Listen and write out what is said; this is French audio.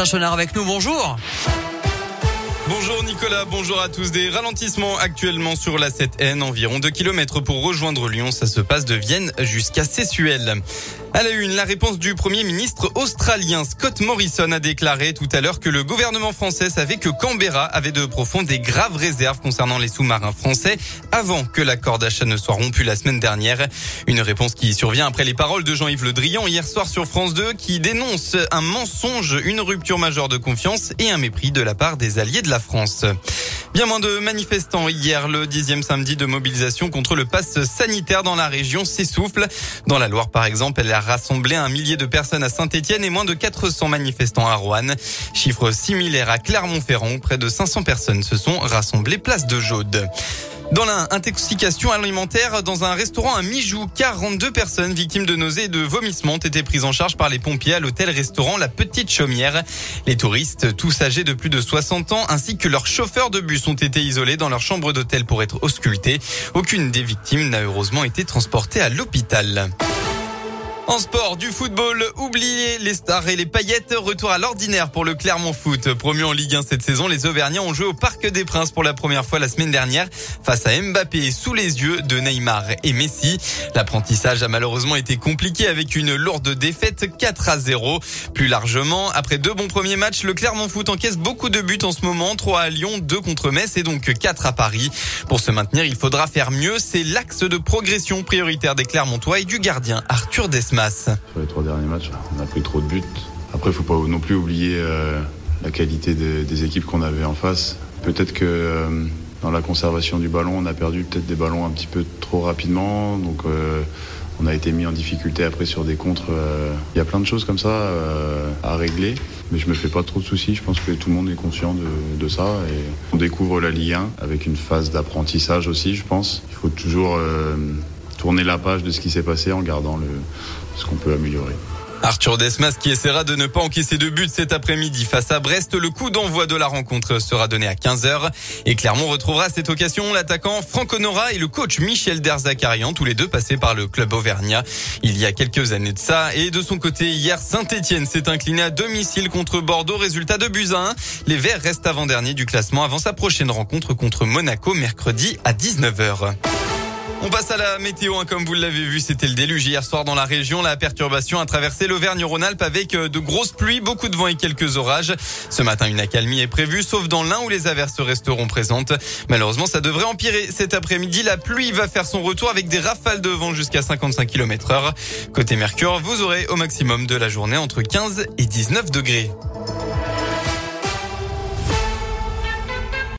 Valentin Chenard avec nous. Bonjour. Bonjour Nicolas, bonjour à tous. Des ralentissements actuellement sur la 7N, environ 2 km pour rejoindre Lyon. Ça se passe de Vienne jusqu'à Sessuel. À la une, la réponse du Premier ministre australien Scott Morrison a déclaré tout à l'heure que le gouvernement français savait que Canberra avait de profondes et graves réserves concernant les sous-marins français avant que l'accord d'achat ne soit rompu la semaine dernière. Une réponse qui survient après les paroles de Jean-Yves Le Drian hier soir sur France 2 qui dénonce un mensonge, une rupture majeure de confiance et un mépris de la part des alliés de la France. Bien moins de manifestants hier, le dixième samedi de mobilisation contre le pass sanitaire dans la région s'essouffle. Dans la Loire, par exemple, elle a rassemblé un millier de personnes à Saint-Etienne et moins de 400 manifestants à Roanne. Chiffre similaire à Clermont-Ferrand, près de 500 personnes se sont rassemblées place de Jaude. Dans l'intoxication alimentaire, dans un restaurant à Mijou, 42 personnes victimes de nausées et de vomissements ont été prises en charge par les pompiers à l'hôtel-restaurant La Petite Chaumière. Les touristes, tous âgés de plus de 60 ans, ainsi que leurs chauffeurs de bus ont été isolés dans leur chambre d'hôtel pour être auscultés. Aucune des victimes n'a heureusement été transportée à l'hôpital. En sport, du football, oubliez les stars et les paillettes. Retour à l'ordinaire pour le Clermont Foot. Promu en Ligue 1 cette saison, les Auvergnats ont joué au Parc des Princes pour la première fois la semaine dernière face à Mbappé sous les yeux de Neymar et Messi. L'apprentissage a malheureusement été compliqué avec une lourde défaite 4 à 0. Plus largement, après deux bons premiers matchs, le Clermont Foot encaisse beaucoup de buts en ce moment. 3 à Lyon, 2 contre Metz et donc 4 à Paris. Pour se maintenir, il faudra faire mieux. C'est l'axe de progression prioritaire des Clermontois et du gardien Arthur Sur les trois derniers matchs, on a pris trop de buts. Après, il faut pas non plus oublier euh, la qualité des équipes qu'on avait en face. Peut-être que euh, dans la conservation du ballon, on a perdu peut-être des ballons un petit peu trop rapidement. Donc, euh, on a été mis en difficulté après sur des contres. Il y a plein de choses comme ça à régler. Mais je me fais pas trop de soucis. Je pense que tout le monde est conscient de, ça. Et on découvre la Ligue 1 avec une phase d'apprentissage aussi, je pense. Il faut toujours tourner la page de ce qui s'est passé en gardant le, ce qu'on peut améliorer. Arthur Desmas qui essaiera de ne pas encaisser de but cet après-midi face à Brest. Le coup d'envoi de la rencontre sera donné à 15h. Et Clermont retrouvera à cette occasion l'attaquant Franck Honora et le coach Michel Derzakarian, tous les deux passés par le club auvergnat il y a quelques années de ça. Et de son côté, hier, Saint-Etienne s'est incliné à domicile contre Bordeaux. Résultat de Buzyn. Les Verts restent avant-dernier du classement avant sa prochaine rencontre contre Monaco mercredi à 19h. On passe à la météo, hein, comme vous l'avez vu, c'était le déluge hier soir dans la région. La perturbation a traversé l'Auvergne-Rhône-Alpes avec euh, de grosses pluies, beaucoup de vent et quelques orages. Ce matin, une accalmie est prévue, sauf dans l'un où les averses resteront présentes. Malheureusement, ça devrait empirer cet après-midi. La pluie va faire son retour avec des rafales de vent jusqu'à 55 km heure. Côté Mercure, vous aurez au maximum de la journée entre 15 et 19 degrés.